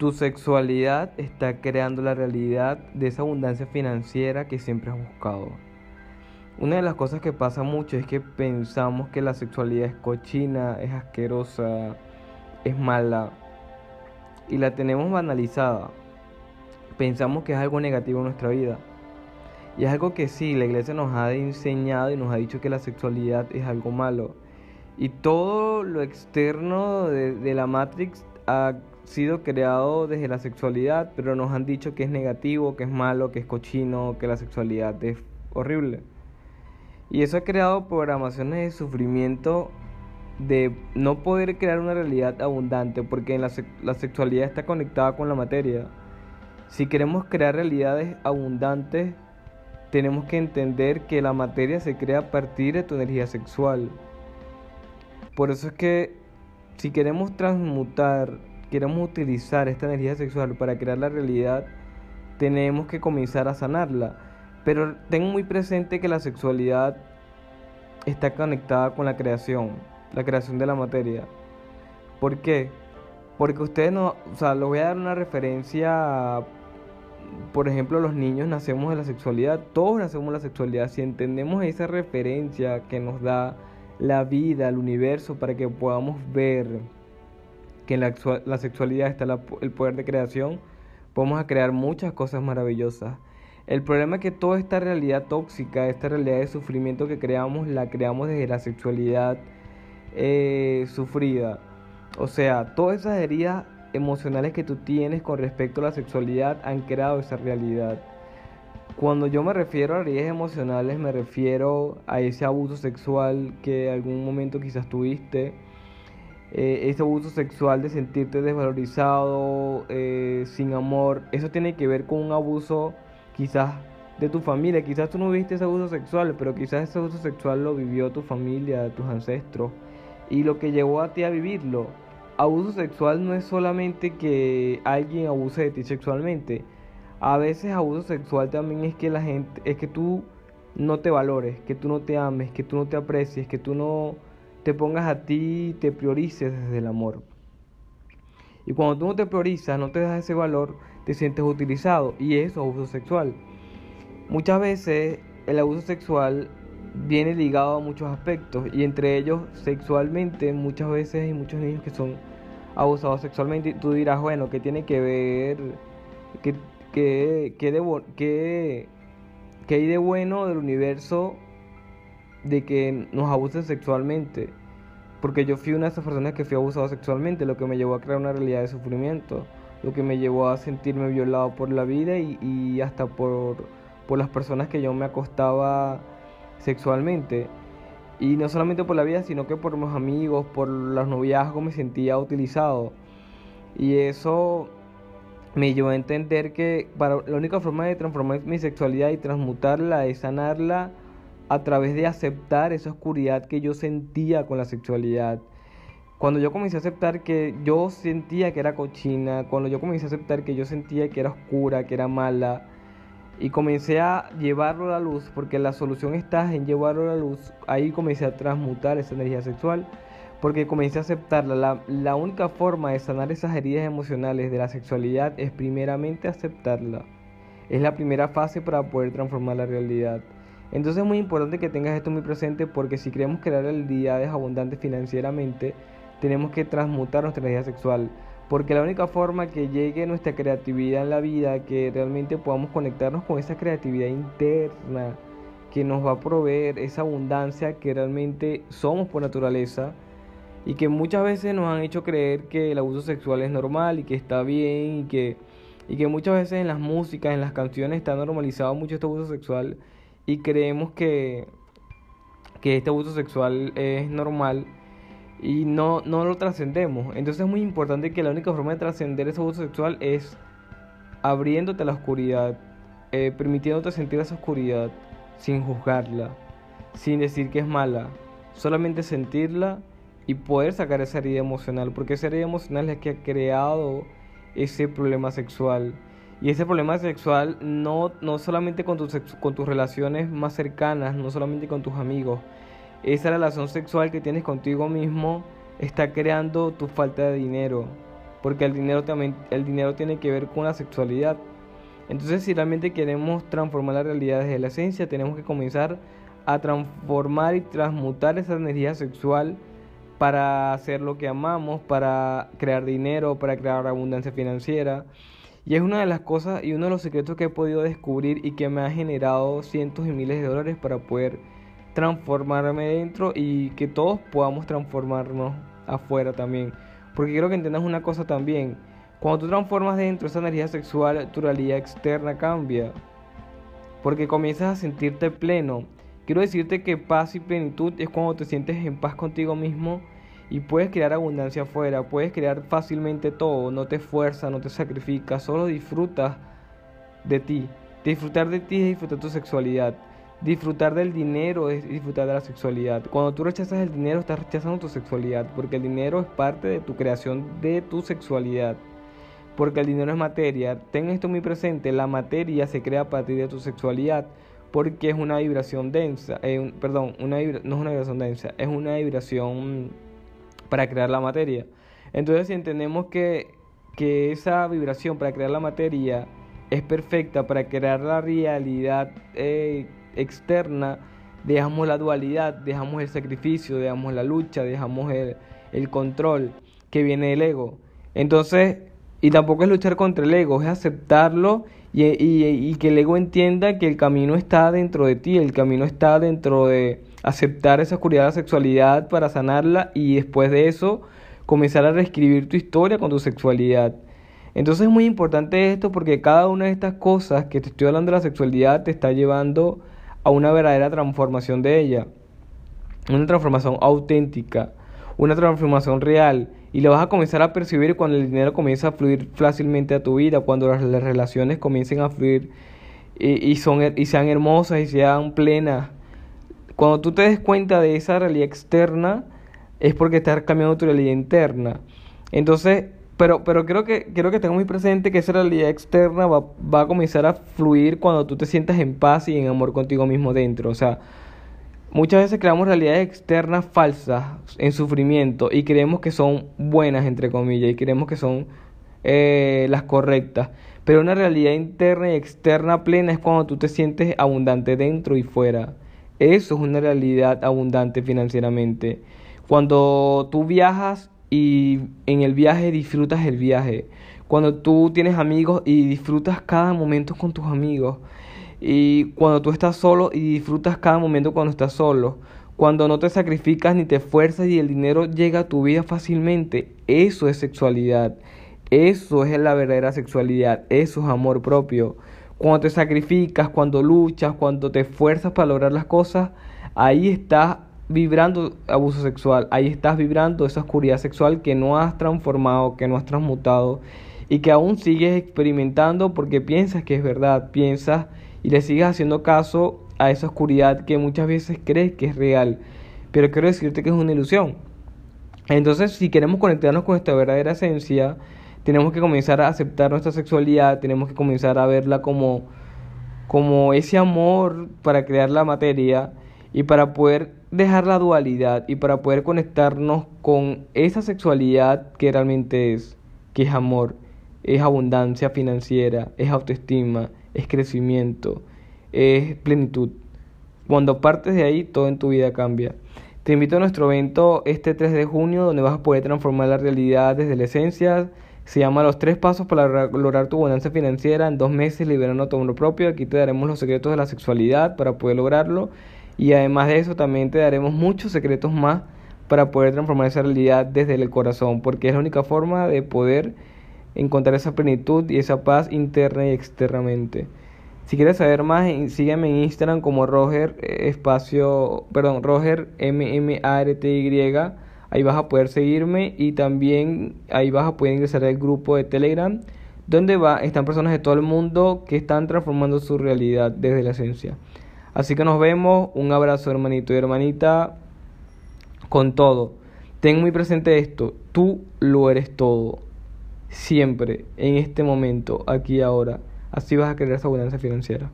Tu sexualidad está creando la realidad de esa abundancia financiera que siempre has buscado. Una de las cosas que pasa mucho es que pensamos que la sexualidad es cochina, es asquerosa, es mala y la tenemos banalizada. Pensamos que es algo negativo en nuestra vida. Y es algo que sí, la iglesia nos ha enseñado y nos ha dicho que la sexualidad es algo malo. Y todo lo externo de, la Matrix ha sido creado desde la sexualidad, pero nos han dicho que es negativo, que es malo, que es cochino, que la sexualidad es horrible. Y eso ha creado programaciones de sufrimiento de no poder crear una realidad abundante, porque la, la sexualidad está conectada con la materia. Si queremos crear realidades abundantes, tenemos que entender que la materia se crea a partir de tu energía sexual. Por eso es que si queremos transmutar, queremos utilizar esta energía sexual para crear la realidad, tenemos que comenzar a sanarla. Pero tengo muy presente que la sexualidad está conectada con la creación, la creación de la materia. ¿Por qué? Porque ustedes no, o sea, les voy a dar una referencia por ejemplo, los niños nacemos de la sexualidad, todos nacemos de la sexualidad. Si entendemos esa referencia que nos da la vida, el universo, para que podamos ver que en la, sexualidad está el poder de creación, podemos crear muchas cosas maravillosas. El problema es que toda esta realidad tóxica, esta realidad de sufrimiento que creamos, la creamos desde la sexualidad eh, sufrida. O sea, todas esas heridas emocionales que tú tienes con respecto a la sexualidad han creado esa realidad. Cuando yo me refiero a heridas emocionales, me refiero a ese abuso sexual que algún momento quizás tuviste, eh, ese abuso sexual de sentirte desvalorizado, eh, sin amor. Eso tiene que ver con un abuso quizás de tu familia. Quizás tú no viste ese abuso sexual, pero quizás ese abuso sexual lo vivió tu familia, tus ancestros. Y lo que llevó a ti a vivirlo abuso sexual no es solamente que alguien abuse de ti sexualmente. A veces abuso sexual también es que la gente, es que tú no te valores, que tú no te ames, que tú no te aprecies, que tú no te pongas a ti te priorices desde el amor. Y cuando tú no te priorizas, no te das ese valor, te sientes utilizado y eso es abuso sexual. Muchas veces el abuso sexual viene ligado a muchos aspectos y entre ellos sexualmente muchas veces hay muchos niños que son abusados sexualmente y tú dirás, bueno, ¿qué tiene que ver? ¿Qué, qué, qué, qué hay de bueno del universo de que nos abusen sexualmente? Porque yo fui una de esas personas que fui abusado sexualmente, lo que me llevó a crear una realidad de sufrimiento, lo que me llevó a sentirme violado por la vida y, y hasta por, por las personas que yo me acostaba sexualmente. Y no solamente por la vida, sino que por mis amigos, por los noviazgos me sentía utilizado. Y eso me llevó a entender que para, la única forma de transformar mi sexualidad y transmutarla es sanarla a través de aceptar esa oscuridad que yo sentía con la sexualidad. Cuando yo comencé a aceptar que yo sentía que era cochina, cuando yo comencé a aceptar que yo sentía que era oscura, que era mala, y comencé a llevarlo a la luz, porque la solución está en llevarlo a la luz. Ahí comencé a transmutar esa energía sexual, porque comencé a aceptarla. La, única forma de sanar esas heridas emocionales de la sexualidad es primeramente aceptarla. Es la primera fase para poder transformar la realidad. Entonces es muy importante que tengas esto muy presente porque si queremos crear realidades abundantes financieramente, tenemos que transmutar nuestra energía sexual. Porque la única forma que llegue nuestra creatividad en la vida, que realmente podamos conectarnos con esa creatividad interna que nos va a proveer esa abundancia que realmente somos por naturaleza y que muchas veces nos han hecho creer que el abuso sexual es normal y que está bien y que, y que muchas veces en las músicas, en las canciones está normalizado mucho este abuso sexual y creemos que, que este abuso sexual es normal y no, no lo trascendemos. Entonces es muy importante que la única forma de trascender ese abuso sexual es abriéndote a la oscuridad, eh, permitiéndote sentir esa oscuridad sin juzgarla, sin decir que es mala, solamente sentirla y poder sacar esa herida emocional, porque esa herida emocional es la que ha creado ese problema sexual. Y ese problema sexual no, no solamente con tus, con tus relaciones más cercanas, no solamente con tus amigos, esa relación sexual que tienes contigo mismo está creando tu falta de dinero, porque el dinero también el dinero tiene que ver con la sexualidad. Entonces, si realmente queremos transformar la realidad desde la esencia, tenemos que comenzar a transformar y transmutar esa energía sexual para hacer lo que amamos, para crear dinero, para crear abundancia financiera. Y es una de las cosas y uno de los secretos que he podido descubrir y que me ha generado cientos y miles de dólares para poder transformarme dentro y que todos podamos transformarnos afuera también. Porque quiero que entiendas una cosa también. Cuando tú transformas dentro esa energía sexual, tu realidad externa cambia. Porque comienzas a sentirte pleno. Quiero decirte que paz y plenitud es cuando te sientes en paz contigo mismo y puedes crear abundancia afuera, puedes crear fácilmente todo, no te esfuerzas, no te sacrificas, solo disfrutas de ti. Disfrutar de ti es disfrutar tu sexualidad. Disfrutar del dinero es disfrutar de la sexualidad. Cuando tú rechazas el dinero, estás rechazando tu sexualidad, porque el dinero es parte de tu creación de tu sexualidad. Porque el dinero es materia. Ten esto muy presente, la materia se crea a partir de tu sexualidad, porque es una vibración densa. perdón, una no es una vibración densa, es una vibración para crear la materia. Entonces, si entendemos que, que esa vibración para crear la materia es perfecta para crear la realidad, eh, externa, dejamos la dualidad, dejamos el sacrificio, dejamos la lucha, dejamos el, control que viene del ego. Entonces, y tampoco es luchar contra el ego, es aceptarlo y, y, que el ego entienda que el camino está dentro de ti, el camino está dentro de aceptar esa oscuridad de la sexualidad para sanarla y después de eso comenzar a reescribir tu historia con tu sexualidad. Entonces es muy importante esto porque cada una de estas cosas que te estoy hablando de la sexualidad te está llevando a una verdadera transformación de ella, una transformación auténtica, una transformación real y lo vas a comenzar a percibir cuando el dinero comienza a fluir fácilmente a tu vida, cuando las, relaciones comiencen a fluir y, son, y sean hermosas y sean plenas. Cuando tú te des cuenta de esa realidad externa, es porque estás cambiando tu realidad interna. Entonces, pero, pero creo que quiero que tengas muy presente que esa realidad externa va, va, a comenzar a fluir cuando tú te sientas en paz y en amor contigo mismo dentro. O sea, muchas veces creamos realidades externas falsas en sufrimiento y creemos que son buenas, entre comillas, y creemos que son eh, las correctas. Pero una realidad interna y externa plena es cuando tú te sientes abundante dentro y fuera. Eso es una realidad abundante financieramente. Cuando tú viajas y en el viaje disfrutas el viaje. Cuando tú tienes amigos y disfrutas cada momento con tus amigos. Y cuando tú estás solo y disfrutas cada momento cuando estás solo. Cuando no te sacrificas ni te esfuerzas y el dinero llega a tu vida fácilmente. Eso es sexualidad. Eso es la verdadera sexualidad. Eso es amor propio. Cuando te sacrificas, cuando luchas, cuando te esfuerzas para lograr las cosas, ahí estás vibrando abuso sexual, ahí estás vibrando esa oscuridad sexual que no has transformado, que no has transmutado y que aún sigues experimentando porque piensas que es verdad, piensas y le sigues haciendo caso a esa oscuridad que muchas veces crees que es real, pero quiero decirte que es una ilusión. Entonces, si queremos conectarnos con esta verdadera esencia, tenemos que comenzar a aceptar nuestra sexualidad, tenemos que comenzar a verla como, como ese amor para crear la materia y para poder dejar la dualidad y para poder conectarnos con esa sexualidad que realmente es, que es amor, es abundancia financiera, es autoestima, es crecimiento, es plenitud. Cuando partes de ahí, todo en tu vida cambia. Te invito a nuestro evento este 3 de junio, donde vas a poder transformar la realidad desde la esencia. Se llama Los tres pasos para lograr tu abundancia financiera en dos meses liberando tu amor propio. Aquí te daremos los secretos de la sexualidad para poder lograrlo. Y además de eso también te daremos muchos secretos más para poder transformar esa realidad desde el corazón, porque es la única forma de poder encontrar esa plenitud y esa paz interna y externamente. Si quieres saber más, sígueme en Instagram como Roger eh, espacio, perdón, Roger M M R T Y. Ahí vas a poder seguirme y también ahí vas a poder ingresar al grupo de Telegram donde va están personas de todo el mundo que están transformando su realidad desde la esencia. Así que nos vemos. Un abrazo, hermanito y hermanita. Con todo. Ten muy presente esto. Tú lo eres todo. Siempre, en este momento, aquí y ahora. Así vas a crear esa abundancia financiera.